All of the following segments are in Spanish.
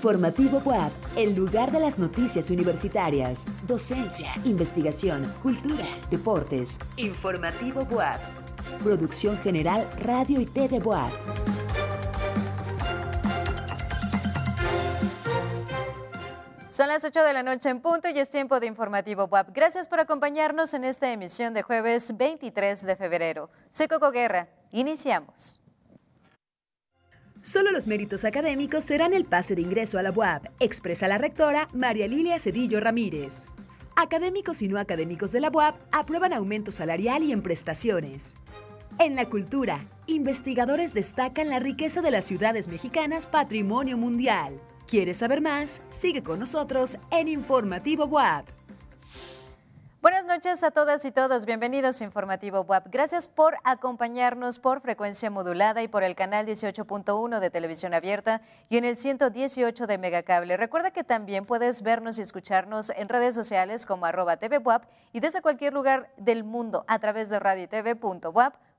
Informativo WAP, el lugar de las noticias universitarias, docencia, investigación, cultura, deportes. Informativo WAP. Producción General Radio y TV WAP. Son las 8 de la noche en punto y es tiempo de Informativo WAP. Gracias por acompañarnos en esta emisión de jueves 23 de febrero. Soy Coco Guerra. Iniciamos. Solo los méritos académicos serán el pase de ingreso a la UAP, expresa la rectora María Lilia Cedillo Ramírez. Académicos y no académicos de la UAP aprueban aumento salarial y en prestaciones. En la cultura, investigadores destacan la riqueza de las ciudades mexicanas patrimonio mundial. ¿Quieres saber más? Sigue con nosotros en Informativo WAP. Buenas noches a todas y todos, bienvenidos a Informativo WAP. Gracias por acompañarnos por frecuencia modulada y por el canal 18.1 de televisión abierta y en el 118 de Megacable. Recuerda que también puedes vernos y escucharnos en redes sociales como arroba TV WAP y desde cualquier lugar del mundo a través de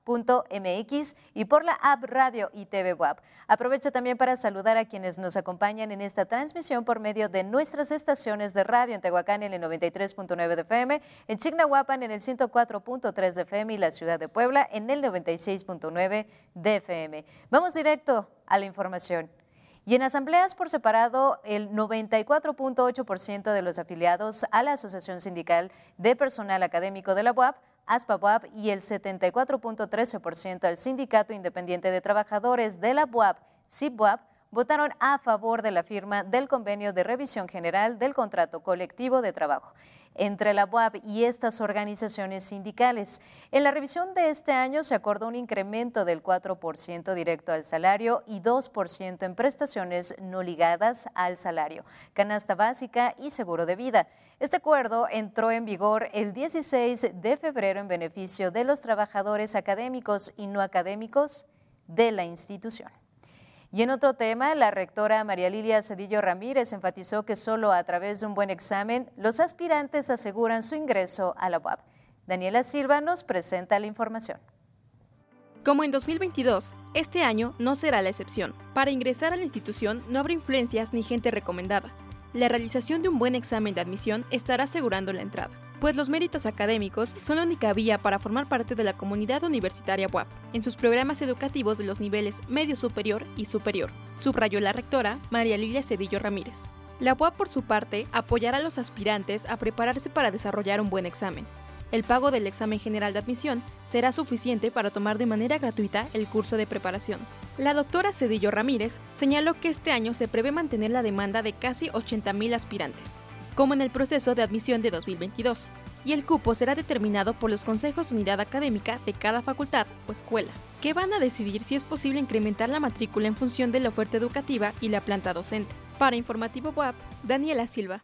radiotv.wap mx y por la app Radio y TV WAP. Aprovecho también para saludar a quienes nos acompañan en esta transmisión por medio de nuestras estaciones de radio en Tehuacán en el 93.9 de FM, en Chignahuapan en el 104.3 de FM y la ciudad de Puebla en el 96.9 de FM. Vamos directo a la información. Y en asambleas por separado, el 94.8% de los afiliados a la Asociación Sindical de Personal Académico de la UAP ASPABUAP y el 74.13% al Sindicato Independiente de Trabajadores de la BUAP, CIBUAP, votaron a favor de la firma del convenio de revisión general del contrato colectivo de trabajo entre la UAP y estas organizaciones sindicales. En la revisión de este año se acordó un incremento del 4% directo al salario y 2% en prestaciones no ligadas al salario, canasta básica y seguro de vida. Este acuerdo entró en vigor el 16 de febrero en beneficio de los trabajadores académicos y no académicos de la institución. Y en otro tema, la rectora María Lilia Cedillo Ramírez enfatizó que solo a través de un buen examen los aspirantes aseguran su ingreso a la UAP. Daniela Silva nos presenta la información. Como en 2022, este año no será la excepción. Para ingresar a la institución no habrá influencias ni gente recomendada la realización de un buen examen de admisión estará asegurando la entrada, pues los méritos académicos son la única vía para formar parte de la comunidad universitaria WAP en sus programas educativos de los niveles medio superior y superior, subrayó la rectora María Lilia Cedillo Ramírez. La UAP, por su parte, apoyará a los aspirantes a prepararse para desarrollar un buen examen, el pago del examen general de admisión será suficiente para tomar de manera gratuita el curso de preparación. La doctora Cedillo Ramírez señaló que este año se prevé mantener la demanda de casi 80.000 aspirantes, como en el proceso de admisión de 2022, y el cupo será determinado por los consejos de unidad académica de cada facultad o escuela, que van a decidir si es posible incrementar la matrícula en función de la oferta educativa y la planta docente. Para Informativo WAP, Daniela Silva.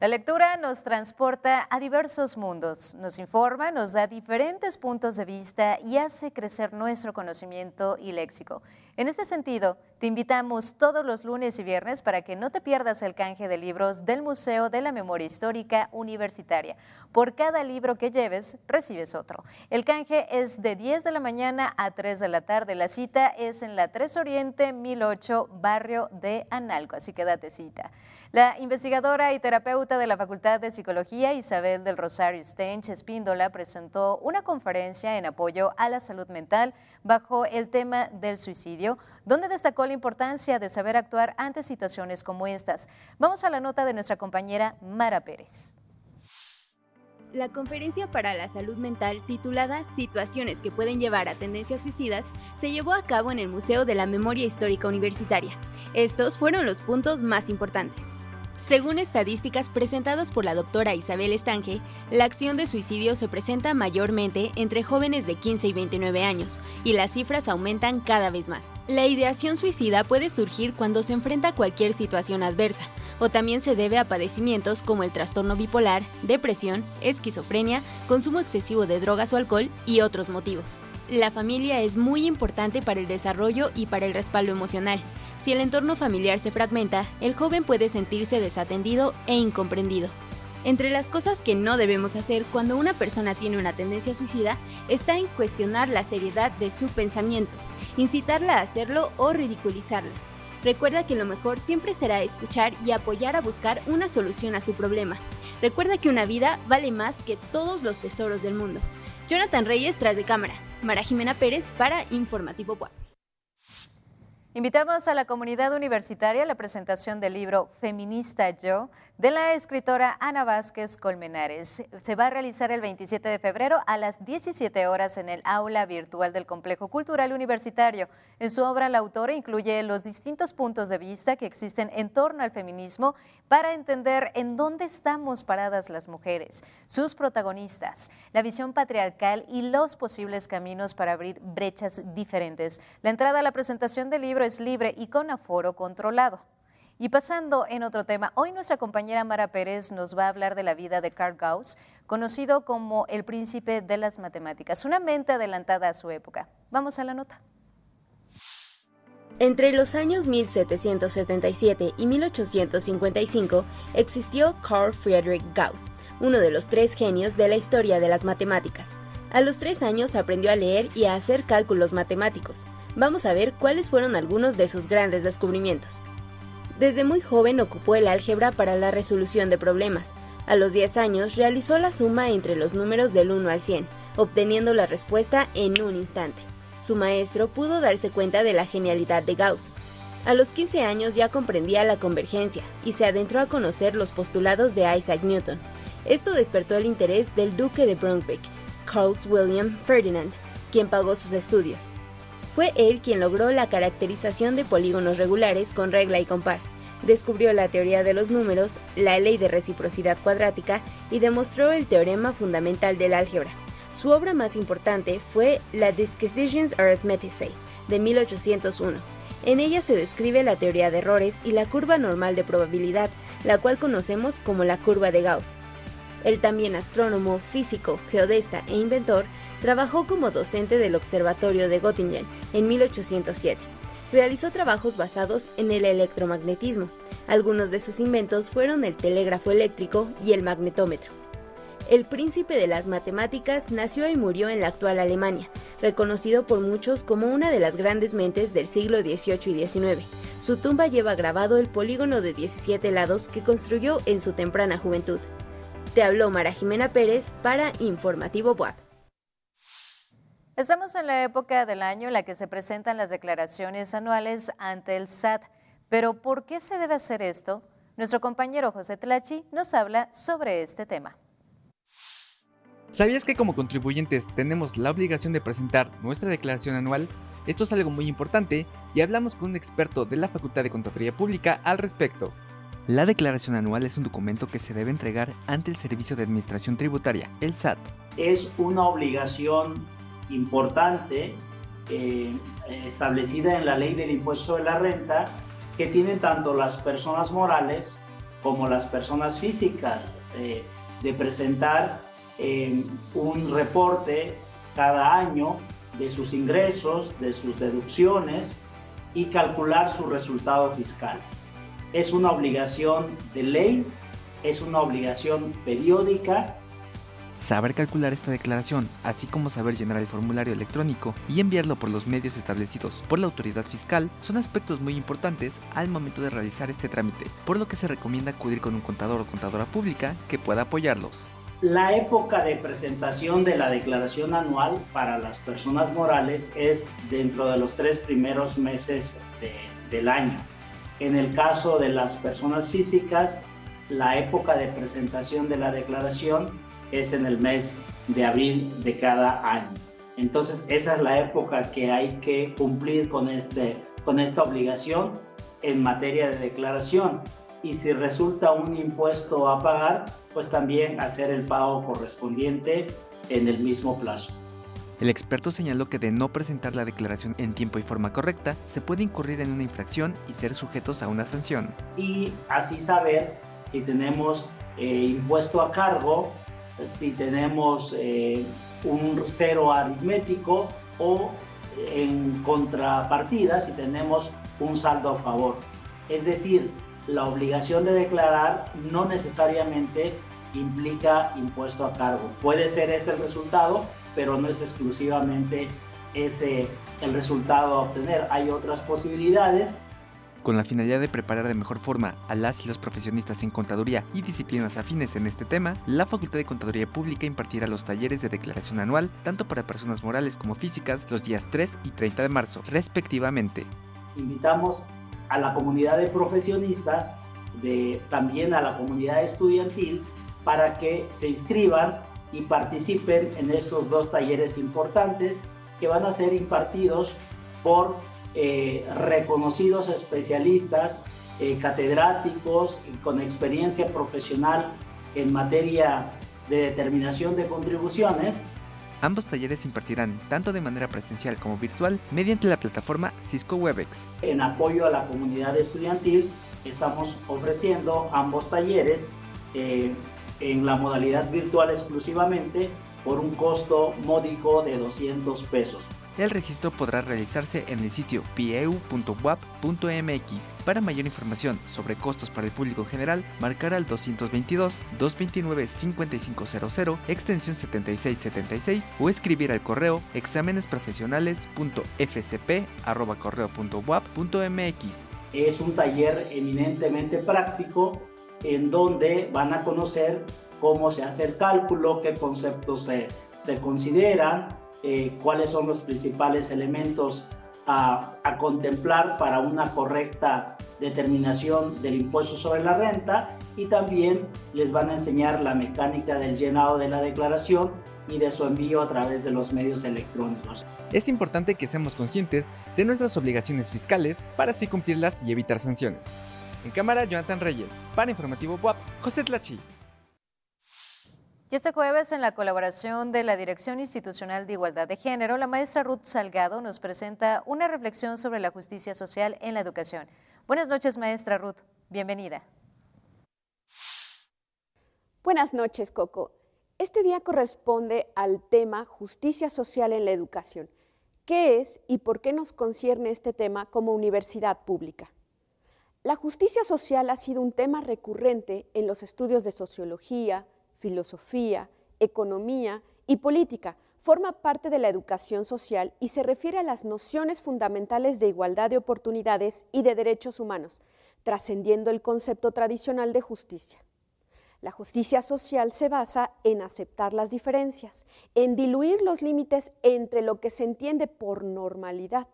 La lectura nos transporta a diversos mundos, nos informa, nos da diferentes puntos de vista y hace crecer nuestro conocimiento y léxico. En este sentido, te invitamos todos los lunes y viernes para que no te pierdas el canje de libros del Museo de la Memoria Histórica Universitaria. Por cada libro que lleves, recibes otro. El canje es de 10 de la mañana a 3 de la tarde. La cita es en la 3 Oriente 1008, barrio de Analco, así que date cita. La investigadora y terapeuta de la Facultad de Psicología, Isabel del Rosario Stench Espíndola, presentó una conferencia en apoyo a la salud mental bajo el tema del suicidio, donde destacó la importancia de saber actuar ante situaciones como estas. Vamos a la nota de nuestra compañera Mara Pérez. La conferencia para la salud mental titulada Situaciones que pueden llevar a tendencias suicidas se llevó a cabo en el Museo de la Memoria Histórica Universitaria. Estos fueron los puntos más importantes. Según estadísticas presentadas por la doctora Isabel Estange, la acción de suicidio se presenta mayormente entre jóvenes de 15 y 29 años, y las cifras aumentan cada vez más. La ideación suicida puede surgir cuando se enfrenta a cualquier situación adversa, o también se debe a padecimientos como el trastorno bipolar, depresión, esquizofrenia, consumo excesivo de drogas o alcohol y otros motivos. La familia es muy importante para el desarrollo y para el respaldo emocional. Si el entorno familiar se fragmenta, el joven puede sentirse desatendido e incomprendido. Entre las cosas que no debemos hacer cuando una persona tiene una tendencia suicida está en cuestionar la seriedad de su pensamiento, incitarla a hacerlo o ridiculizarla. Recuerda que lo mejor siempre será escuchar y apoyar a buscar una solución a su problema. Recuerda que una vida vale más que todos los tesoros del mundo. Jonathan Reyes tras de cámara. Mara Jimena Pérez para Informativo Web. Invitamos a la comunidad universitaria a la presentación del libro Feminista Yo de la escritora Ana Vázquez Colmenares. Se va a realizar el 27 de febrero a las 17 horas en el aula virtual del Complejo Cultural Universitario. En su obra, la autora incluye los distintos puntos de vista que existen en torno al feminismo para entender en dónde estamos paradas las mujeres, sus protagonistas, la visión patriarcal y los posibles caminos para abrir brechas diferentes. La entrada a la presentación del libro es libre y con aforo controlado. Y pasando en otro tema, hoy nuestra compañera Mara Pérez nos va a hablar de la vida de Carl Gauss, conocido como el príncipe de las matemáticas, una mente adelantada a su época. Vamos a la nota. Entre los años 1777 y 1855 existió Carl Friedrich Gauss, uno de los tres genios de la historia de las matemáticas. A los tres años aprendió a leer y a hacer cálculos matemáticos. Vamos a ver cuáles fueron algunos de sus grandes descubrimientos. Desde muy joven ocupó el álgebra para la resolución de problemas. A los 10 años realizó la suma entre los números del 1 al 100, obteniendo la respuesta en un instante. Su maestro pudo darse cuenta de la genialidad de Gauss. A los 15 años ya comprendía la convergencia y se adentró a conocer los postulados de Isaac Newton. Esto despertó el interés del duque de Brunswick, Carl William Ferdinand, quien pagó sus estudios. Fue él quien logró la caracterización de polígonos regulares con regla y compás, descubrió la teoría de los números, la ley de reciprocidad cuadrática y demostró el teorema fundamental del álgebra. Su obra más importante fue la Disquisitions Arithmeticae, de 1801. En ella se describe la teoría de errores y la curva normal de probabilidad, la cual conocemos como la curva de Gauss. El también astrónomo, físico, geodesta e inventor, trabajó como docente del Observatorio de Göttingen en 1807. Realizó trabajos basados en el electromagnetismo. Algunos de sus inventos fueron el telégrafo eléctrico y el magnetómetro. El príncipe de las matemáticas nació y murió en la actual Alemania, reconocido por muchos como una de las grandes mentes del siglo XVIII y XIX. Su tumba lleva grabado el polígono de 17 lados que construyó en su temprana juventud. Te habló Mara Jimena Pérez para Informativo WAP. Estamos en la época del año en la que se presentan las declaraciones anuales ante el SAT. Pero ¿por qué se debe hacer esto? Nuestro compañero José Tlachi nos habla sobre este tema. ¿Sabías que como contribuyentes tenemos la obligación de presentar nuestra declaración anual? Esto es algo muy importante y hablamos con un experto de la Facultad de Contaduría Pública al respecto. La declaración anual es un documento que se debe entregar ante el Servicio de Administración Tributaria, el SAT. Es una obligación importante eh, establecida en la ley del impuesto de la renta que tienen tanto las personas morales como las personas físicas eh, de presentar eh, un reporte cada año de sus ingresos, de sus deducciones y calcular su resultado fiscal es una obligación de ley, es una obligación periódica. Saber calcular esta declaración, así como saber llenar el formulario electrónico y enviarlo por los medios establecidos por la autoridad fiscal, son aspectos muy importantes al momento de realizar este trámite, por lo que se recomienda acudir con un contador o contadora pública que pueda apoyarlos. La época de presentación de la declaración anual para las personas morales es dentro de los tres primeros meses del año. En el caso de las personas físicas, la época de presentación de la declaración es en el mes de abril de cada año. Entonces, esa es la época que hay que cumplir con, este, con esta obligación en materia de declaración. Y si resulta un impuesto a pagar, pues también hacer el pago correspondiente en el mismo plazo. El experto señaló que de no presentar la declaración en tiempo y forma correcta, se puede incurrir en una infracción y ser sujetos a una sanción. Y así saber si tenemos eh, impuesto a cargo, si tenemos eh, un cero aritmético o en contrapartida si tenemos un saldo a favor. Es decir, la obligación de declarar no necesariamente implica impuesto a cargo. Puede ser ese el resultado, pero no es exclusivamente ese el resultado a obtener. Hay otras posibilidades Con la finalidad de preparar de mejor forma a las y los profesionistas en contaduría y disciplinas afines en este tema, la Facultad de Contaduría Pública impartirá los talleres de declaración anual tanto para personas morales como físicas los días 3 y 30 de marzo, respectivamente. Invitamos a la comunidad de profesionistas, de, también a la comunidad estudiantil, para que se inscriban y participen en esos dos talleres importantes que van a ser impartidos por eh, reconocidos especialistas, eh, catedráticos con experiencia profesional en materia de determinación de contribuciones. Ambos talleres se impartirán tanto de manera presencial como virtual mediante la plataforma Cisco Webex. En apoyo a la comunidad estudiantil estamos ofreciendo ambos talleres eh, en la modalidad virtual exclusivamente por un costo módico de 200 pesos. El registro podrá realizarse en el sitio pieu.wap.mx. Para mayor información sobre costos para el público general, marcar al 222-229-5500, extensión 7676 o escribir al correo exámenesprofesionales.fcp.correo.wap.mx. Es un taller eminentemente práctico en donde van a conocer cómo se hace el cálculo, qué conceptos se, se consideran, eh, cuáles son los principales elementos a, a, contemplar para una correcta determinación del impuesto sobre la renta y también les van a enseñar la mecánica del llenado de la declaración y de su envío a través de los medios electrónicos. Es importante que seamos conscientes de nuestras obligaciones fiscales para así cumplirlas y evitar sanciones. En cámara, Jonathan Reyes. Para Informativo WAP, José Tlachi. Y este jueves, en la colaboración de la Dirección Institucional de Igualdad de Género, la maestra Ruth Salgado nos presenta una reflexión sobre la justicia social en la educación. Buenas noches, maestra Ruth. Bienvenida. Buenas noches, Coco. Este día corresponde al tema justicia social en la educación. ¿Qué es y por qué nos concierne este tema como universidad pública? La justicia social ha sido un tema recurrente en los estudios de sociología, filosofía, economía y política. Forma parte de la educación social y se refiere a las nociones fundamentales de igualdad de oportunidades y de derechos humanos, trascendiendo el concepto tradicional de justicia. La justicia social se basa en aceptar las diferencias, en diluir los límites entre lo que se entiende por normalidad,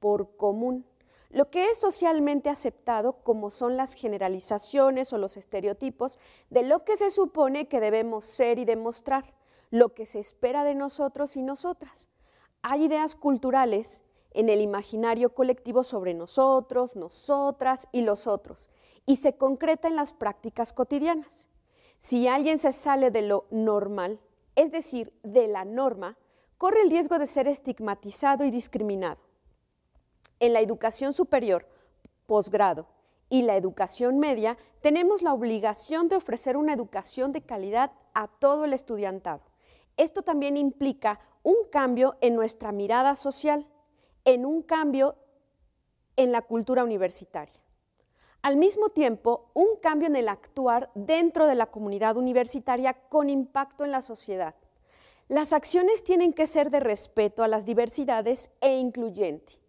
por común, lo que es socialmente aceptado como son las generalizaciones o los estereotipos de lo que se supone que debemos ser y demostrar, lo que se espera de nosotros y nosotras. Hay ideas culturales en el imaginario colectivo sobre nosotros, nosotras y los otros, y se concreta en las prácticas cotidianas. Si alguien se sale de lo normal, es decir, de la norma, corre el riesgo de ser estigmatizado y discriminado en la educación superior, posgrado y la educación media, tenemos la obligación de ofrecer una educación de calidad a todo el estudiantado. Esto también implica un cambio en nuestra mirada social, en un cambio en la cultura universitaria. Al mismo tiempo, un cambio en el actuar dentro de la comunidad universitaria con impacto en la sociedad. Las acciones tienen que ser de respeto a las diversidades e incluyente.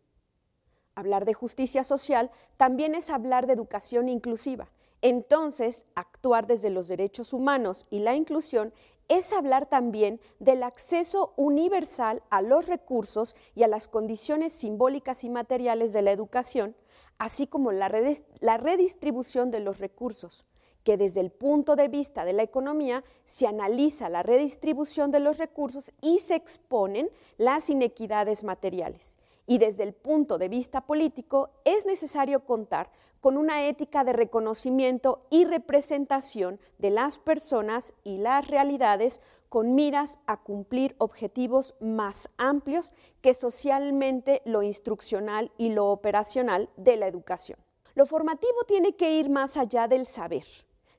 Hablar de justicia social también es hablar de educación inclusiva. Entonces, actuar desde los derechos humanos y la inclusión es hablar también del acceso universal a los recursos y a las condiciones simbólicas y materiales de la educación, así como la, redistribución de los recursos, que desde el punto de vista de la economía se analiza la redistribución de los recursos y se exponen las inequidades materiales y desde el punto de vista político es necesario contar con una ética de reconocimiento y representación de las personas y las realidades con miras a cumplir objetivos más amplios que socialmente lo instruccional y lo operacional de la educación. Lo formativo tiene que ir más allá del saber,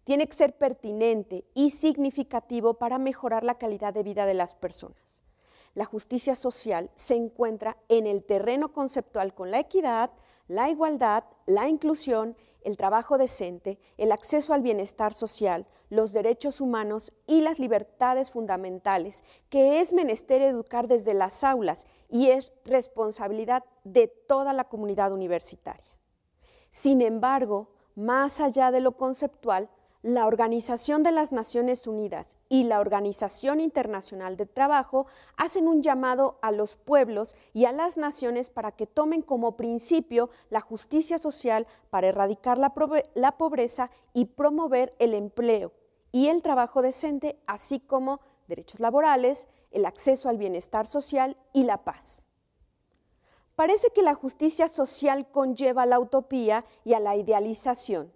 tiene que ser pertinente y significativo para mejorar la calidad de vida de las personas la justicia social se encuentra en el terreno conceptual con la equidad, la igualdad, la inclusión, el trabajo decente, el acceso al bienestar social, los derechos humanos y las libertades fundamentales, que es menester educar desde las aulas y es responsabilidad de toda la comunidad universitaria. Sin embargo, más allá de lo conceptual, la Organización de las Naciones Unidas y la Organización Internacional de Trabajo hacen un llamado a los pueblos y a las naciones para que tomen como principio la justicia social para erradicar la, pobreza y promover el empleo y el trabajo decente, así como derechos laborales, el acceso al bienestar social y la paz. Parece que la justicia social conlleva la utopía y a la idealización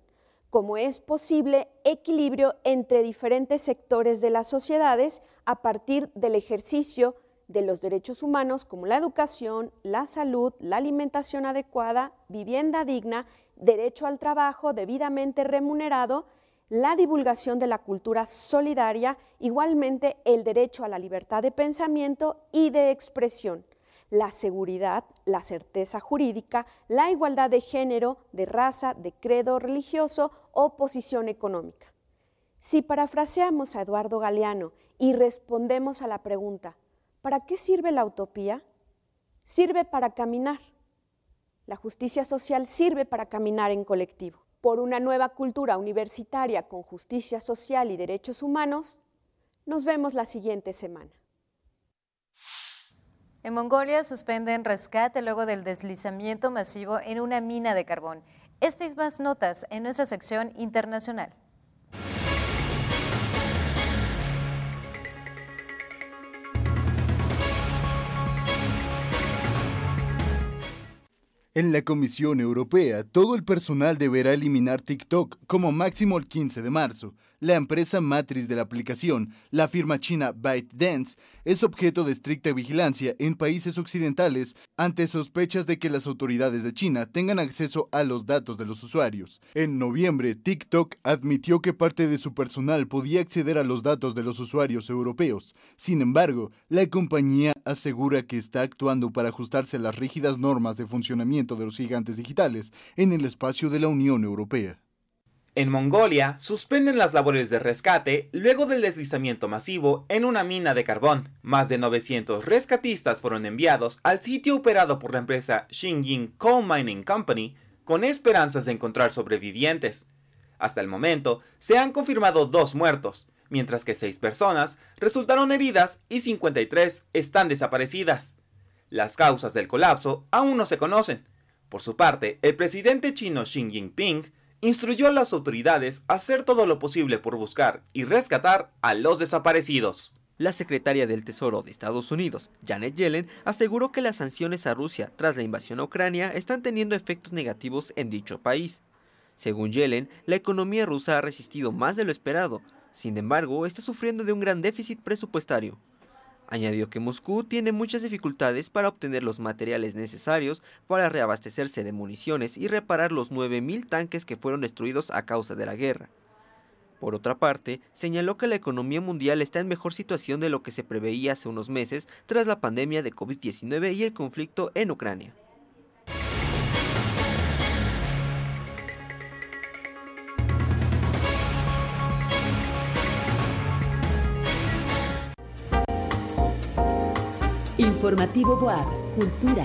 como es posible equilibrio entre diferentes sectores de las sociedades a partir del ejercicio de los derechos humanos como la educación, la salud, la alimentación adecuada, vivienda digna, derecho al trabajo debidamente remunerado, la divulgación de la cultura solidaria, igualmente el derecho a la libertad de pensamiento y de expresión la seguridad, la certeza jurídica, la igualdad de género, de raza, de credo religioso o posición económica. Si parafraseamos a Eduardo Galeano y respondemos a la pregunta, ¿para qué sirve la utopía? Sirve para caminar. La justicia social sirve para caminar en colectivo. Por una nueva cultura universitaria con justicia social y derechos humanos, nos vemos la siguiente semana. En Mongolia suspenden rescate luego del deslizamiento masivo en una mina de carbón. Estas más notas en nuestra sección internacional. En la Comisión Europea, todo el personal deberá eliminar TikTok como máximo el 15 de marzo. La empresa matriz de la aplicación, la firma china ByteDance, es objeto de estricta vigilancia en países occidentales ante sospechas de que las autoridades de China tengan acceso a los datos de los usuarios. En noviembre, TikTok admitió que parte de su personal podía acceder a los datos de los usuarios europeos. Sin embargo, la compañía asegura que está actuando para ajustarse a las rígidas normas de funcionamiento de los gigantes digitales en el espacio de la Unión Europea. En Mongolia, suspenden las labores de rescate luego del deslizamiento masivo en una mina de carbón. Más de 900 rescatistas fueron enviados al sitio operado por la empresa Xinjiang Coal Mining Company con esperanzas de encontrar sobrevivientes. Hasta el momento, se han confirmado dos muertos, mientras que seis personas resultaron heridas y 53 están desaparecidas. Las causas del colapso aún no se conocen. Por su parte, el presidente chino Xi Jinping instruyó a las autoridades a hacer todo lo posible por buscar y rescatar a los desaparecidos. La secretaria del Tesoro de Estados Unidos, Janet Yellen, aseguró que las sanciones a Rusia tras la invasión a Ucrania están teniendo efectos negativos en dicho país. Según Yellen, la economía rusa ha resistido más de lo esperado, sin embargo, está sufriendo de un gran déficit presupuestario. Añadió que Moscú tiene muchas dificultades para obtener los materiales necesarios para reabastecerse de municiones y reparar los 9.000 tanques que fueron destruidos a causa de la guerra. Por otra parte, señaló que la economía mundial está en mejor situación de lo que se preveía hace unos meses tras la pandemia de COVID-19 y el conflicto en Ucrania. Informativo Boab, Cultura.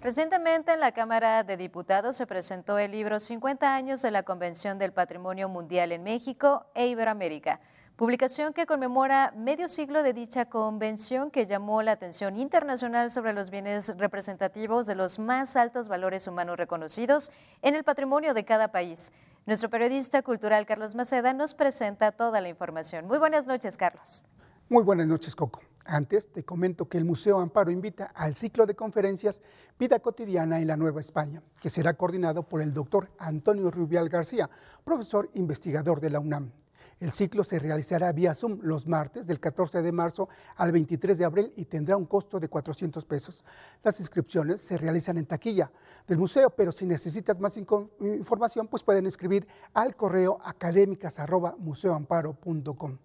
Recientemente en la Cámara de Diputados se presentó el libro 50 años de la Convención del Patrimonio Mundial en México e Iberoamérica, publicación que conmemora medio siglo de dicha convención que llamó la atención internacional sobre los bienes representativos de los más altos valores humanos reconocidos en el patrimonio de cada país. Nuestro periodista cultural Carlos Maceda nos presenta toda la información. Muy buenas noches, Carlos. Muy buenas noches, Coco. Antes te comento que el Museo Amparo invita al ciclo de conferencias Vida Cotidiana en la Nueva España, que será coordinado por el doctor Antonio Rubial García, profesor investigador de la UNAM. El ciclo se realizará vía Zoom los martes del 14 de marzo al 23 de abril y tendrá un costo de 400 pesos. Las inscripciones se realizan en taquilla del museo, pero si necesitas más información, pues pueden escribir al correo académicas.museoamparo.com.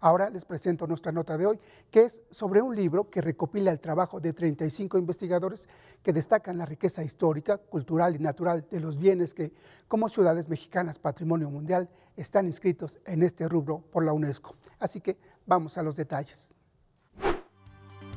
Ahora les presento nuestra nota de hoy, que es sobre un libro que recopila el trabajo de 35 investigadores que destacan la riqueza histórica, cultural y natural de los bienes que, como ciudades mexicanas patrimonio mundial, están inscritos en este rubro por la UNESCO. Así que vamos a los detalles.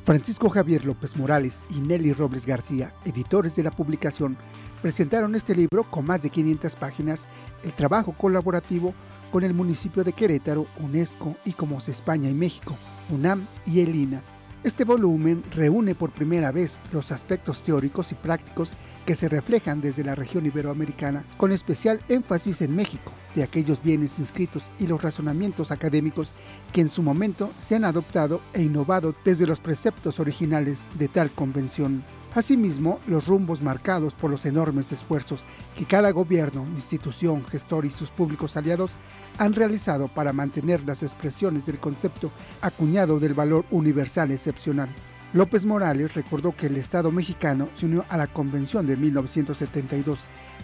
Francisco Javier López Morales y Nelly Robles García, editores de la publicación, presentaron este libro con más de 500 páginas, el trabajo colaborativo con el municipio de Querétaro, UNESCO y Comos España y México, UNAM y ELINA. Este volumen reúne por primera vez los aspectos teóricos y prácticos que se reflejan desde la región iberoamericana, con especial énfasis en México, de aquellos bienes inscritos y los razonamientos académicos que en su momento se han adoptado e innovado desde los preceptos originales de tal convención. Asimismo, los rumbos marcados por los enormes esfuerzos que cada gobierno, institución, gestor y sus públicos aliados han realizado para mantener las expresiones del concepto acuñado del valor universal excepcional. López Morales recordó que el Estado mexicano se unió a la Convención de 1972,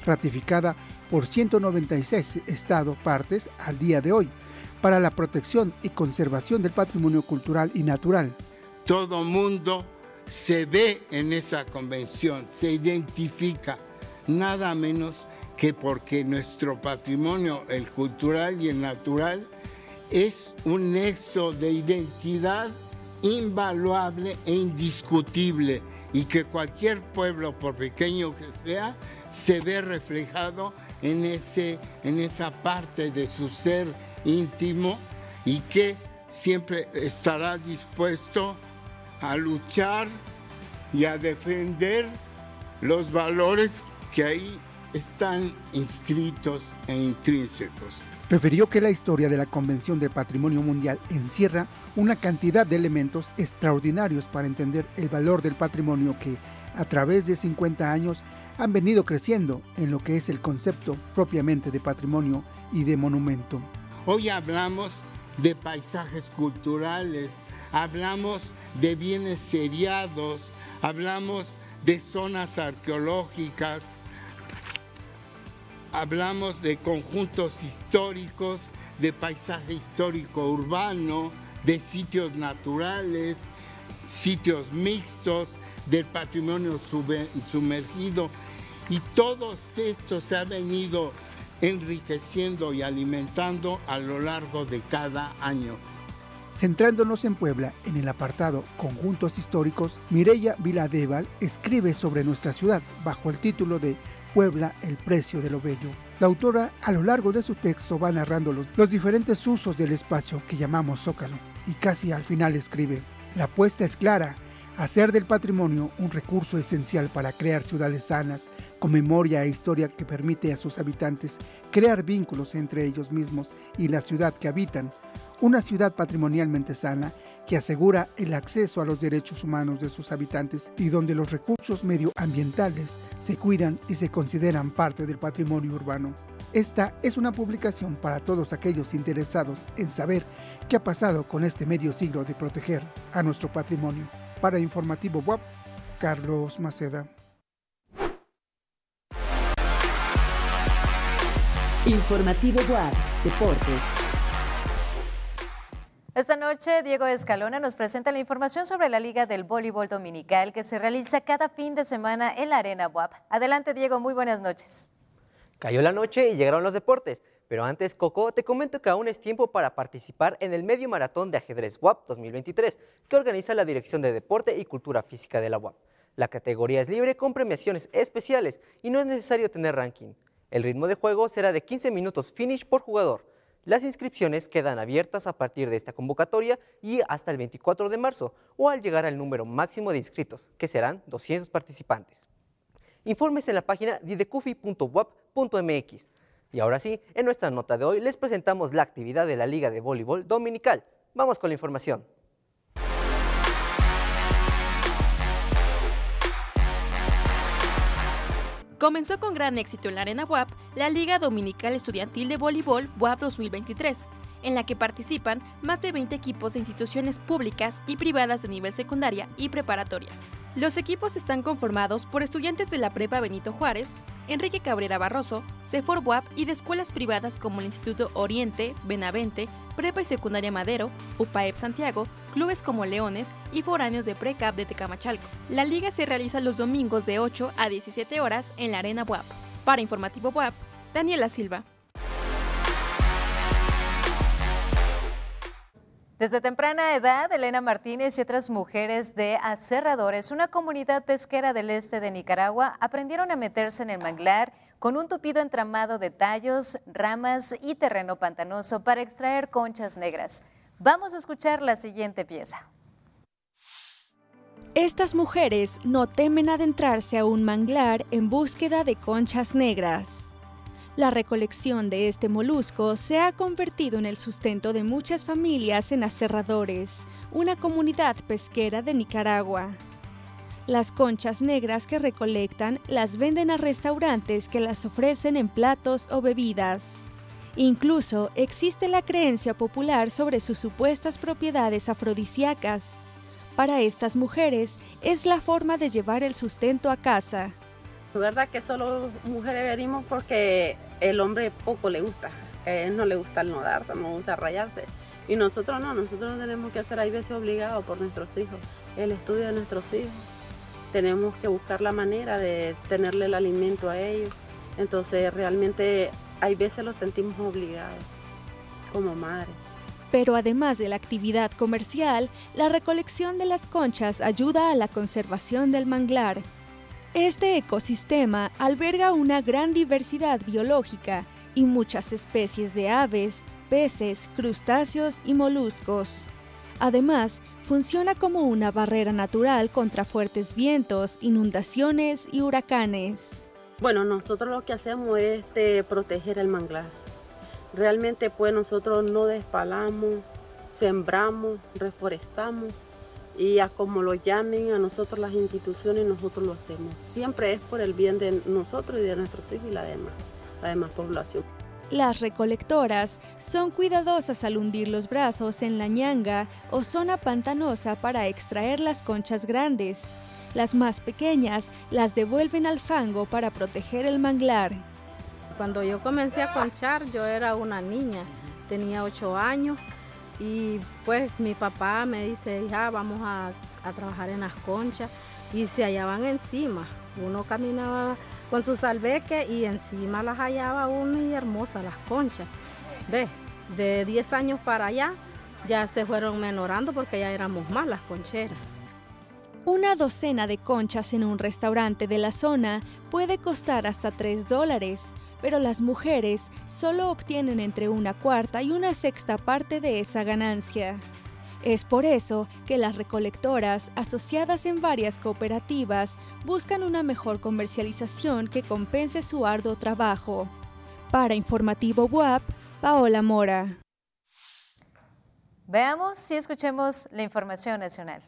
ratificada por 196 Estados partes al día de hoy, para la protección y conservación del patrimonio cultural y natural. Todo mundo se ve en esa convención, se identifica, nada menos que porque nuestro patrimonio, el cultural y el natural, es un nexo de identidad invaluable e indiscutible y que cualquier pueblo, por pequeño que sea, se ve reflejado en, ese, en esa parte de su ser íntimo y que siempre estará dispuesto a luchar y a defender los valores que ahí están inscritos e intrínsecos. Refirió que la historia de la Convención del Patrimonio Mundial encierra una cantidad de elementos extraordinarios para entender el valor del patrimonio que, a través de 50 años, han venido creciendo en lo que es el concepto propiamente de patrimonio y de monumento. Hoy hablamos de paisajes culturales, hablamos de bienes seriados, hablamos de zonas arqueológicas, hablamos de conjuntos históricos, de paisaje histórico urbano, de sitios naturales, sitios mixtos, del patrimonio sumergido. Y todo esto se ha venido enriqueciendo y alimentando a lo largo de cada año. Centrándonos en Puebla, en el apartado Conjuntos Históricos, Mireya Viladeval escribe sobre nuestra ciudad bajo el título de Puebla, el precio de lo bello. La autora a lo largo de su texto va narrando los, los diferentes usos del espacio que llamamos zócalo y casi al final escribe, la apuesta es clara, hacer del patrimonio un recurso esencial para crear ciudades sanas, con memoria e historia que permite a sus habitantes crear vínculos entre ellos mismos y la ciudad que habitan, una ciudad patrimonialmente sana que asegura el acceso a los derechos humanos de sus habitantes y donde los recursos medioambientales se cuidan y se consideran parte del patrimonio urbano. Esta es una publicación para todos aquellos interesados en saber qué ha pasado con este medio siglo de proteger a nuestro patrimonio. Para Informativo Web, Carlos Maceda. Informativo Web, Deportes. Esta noche, Diego Escalona nos presenta la información sobre la Liga del Voleibol Dominical que se realiza cada fin de semana en la Arena WAP. Adelante, Diego, muy buenas noches. Cayó la noche y llegaron los deportes, pero antes, Coco, te comento que aún es tiempo para participar en el Medio Maratón de Ajedrez WAP 2023, que organiza la Dirección de Deporte y Cultura Física de la WAP. La categoría es libre con premiaciones especiales y no es necesario tener ranking. El ritmo de juego será de 15 minutos finish por jugador. Las inscripciones quedan abiertas a partir de esta convocatoria y hasta el 24 de marzo o al llegar al número máximo de inscritos, que serán 200 participantes. Informes en la página didecufi.wap.mx. Y ahora sí, en nuestra nota de hoy les presentamos la actividad de la Liga de Voleibol Dominical. Vamos con la información. Comenzó con gran éxito en la Arena WAP la Liga Dominical Estudiantil de Voleibol WAP 2023, en la que participan más de 20 equipos de instituciones públicas y privadas de nivel secundaria y preparatoria. Los equipos están conformados por estudiantes de la Prepa Benito Juárez, Enrique Cabrera Barroso, CEFOR WAP y de escuelas privadas como el Instituto Oriente, Benavente, Prepa y Secundaria Madero, UPAEP Santiago, clubes como Leones y foráneos de Precap de Tecamachalco. La liga se realiza los domingos de 8 a 17 horas en la Arena WAP. Para Informativo WAP, Daniela Silva. Desde temprana edad, Elena Martínez y otras mujeres de Aserradores, una comunidad pesquera del este de Nicaragua, aprendieron a meterse en el manglar con un tupido entramado de tallos, ramas y terreno pantanoso para extraer conchas negras. Vamos a escuchar la siguiente pieza. Estas mujeres no temen adentrarse a un manglar en búsqueda de conchas negras. La recolección de este molusco se ha convertido en el sustento de muchas familias en Aserradores, una comunidad pesquera de Nicaragua. Las conchas negras que recolectan las venden a restaurantes que las ofrecen en platos o bebidas. Incluso existe la creencia popular sobre sus supuestas propiedades afrodisíacas. Para estas mujeres es la forma de llevar el sustento a casa. verdad que solo mujeres venimos porque el hombre poco le gusta. A él no le gusta el nodar, no le gusta rayarse. Y nosotros no, nosotros no tenemos que hacer ahí veces obligados por nuestros hijos. El estudio de nuestros hijos. Tenemos que buscar la manera de tenerle el alimento a ellos. Entonces realmente hay veces los sentimos obligados como madres. Pero además de la actividad comercial, la recolección de las conchas ayuda a la conservación del manglar. Este ecosistema alberga una gran diversidad biológica y muchas especies de aves, peces, crustáceos y moluscos. Además, funciona como una barrera natural contra fuertes vientos, inundaciones y huracanes. Bueno, nosotros lo que hacemos es este, proteger el manglar. Realmente pues nosotros no despalamos, sembramos, reforestamos y a como lo llamen a nosotros las instituciones, nosotros lo hacemos. Siempre es por el bien de nosotros y de nuestros hijos y la demás, la demás población. Las recolectoras son cuidadosas al hundir los brazos en la ñanga o zona pantanosa para extraer las conchas grandes. Las más pequeñas las devuelven al fango para proteger el manglar. Cuando yo comencé a conchar, yo era una niña, tenía ocho años y pues mi papá me dice, hija, vamos a, trabajar en las conchas. Y se hallaban encima. Uno caminaba con su salveque y encima las hallaba uno y hermosas las conchas. Ve, de 10 años para allá ya se fueron menorando porque ya éramos más las concheras. Una docena de conchas en un restaurante de la zona puede costar hasta 3 dólares pero las mujeres solo obtienen entre una cuarta y una sexta parte de esa ganancia. Es por eso que las recolectoras, asociadas en varias cooperativas, buscan una mejor comercialización que compense su arduo trabajo. Para Informativo WAP, Paola Mora. Veamos y escuchemos la información nacional.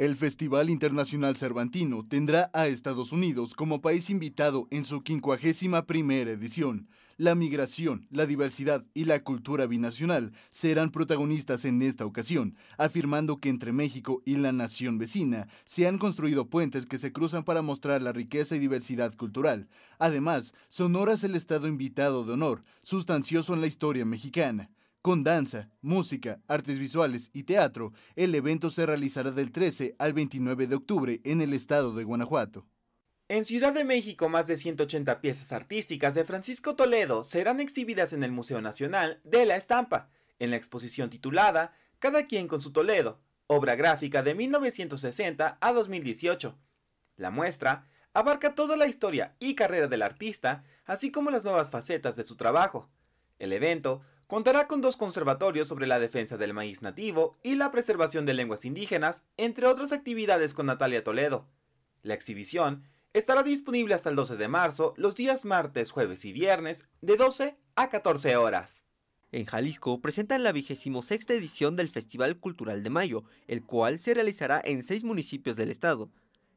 El Festival Internacional Cervantino tendrá a Estados Unidos como país invitado en su 51 primera edición. La migración, la diversidad y la cultura binacional serán protagonistas en esta ocasión, afirmando que entre México y la nación vecina se han construido puentes que se cruzan para mostrar la riqueza y diversidad cultural. Además, Sonora es el estado invitado de honor, sustancioso en la historia mexicana. Con danza, música, artes visuales y teatro, el evento se realizará del 13 al 29 de octubre en el estado de Guanajuato. En Ciudad de México, más de 180 piezas artísticas de Francisco Toledo serán exhibidas en el Museo Nacional de la Estampa, en la exposición titulada Cada quien con su Toledo, obra gráfica de 1960 a 2018. La muestra abarca toda la historia y carrera del artista, así como las nuevas facetas de su trabajo. El evento Contará con dos conservatorios sobre la defensa del maíz nativo y la preservación de lenguas indígenas, entre otras actividades con Natalia Toledo. La exhibición estará disponible hasta el 12 de marzo, los días martes, jueves y viernes, de 12 a 14 horas. En Jalisco presentan la vigésimo sexta edición del Festival Cultural de Mayo, el cual se realizará en seis municipios del estado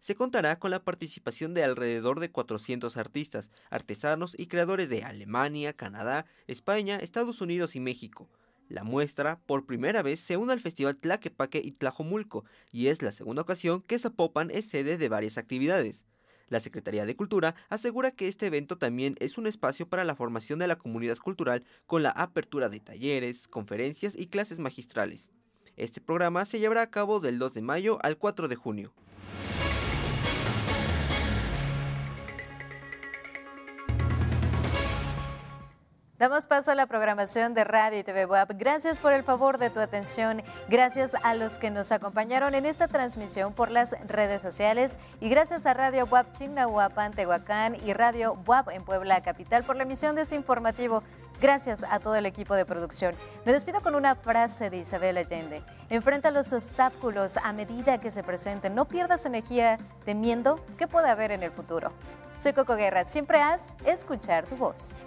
se contará con la participación de alrededor de 400 artistas, artesanos y creadores de Alemania, Canadá, España, Estados Unidos y México. La muestra, por primera vez, se une al Festival Tlaquepaque y Tlajomulco, y es la segunda ocasión que Zapopan es sede de varias actividades. La Secretaría de Cultura asegura que este evento también es un espacio para la formación de la comunidad cultural con la apertura de talleres, conferencias y clases magistrales. Este programa se llevará a cabo del 2 de mayo al 4 de junio. Damos paso a la programación de Radio y TV Web. Gracias por el favor de tu atención. Gracias a los que nos acompañaron en esta transmisión por las redes sociales. Y gracias a Radio Web Chignahuapan, Tehuacán y Radio Web en Puebla Capital por la emisión de este informativo. Gracias a todo el equipo de producción. Me despido con una frase de Isabel Allende. Enfrenta los obstáculos a medida que se presenten. No pierdas energía temiendo qué puede haber en el futuro. Soy Coco Guerra. Siempre haz escuchar tu voz.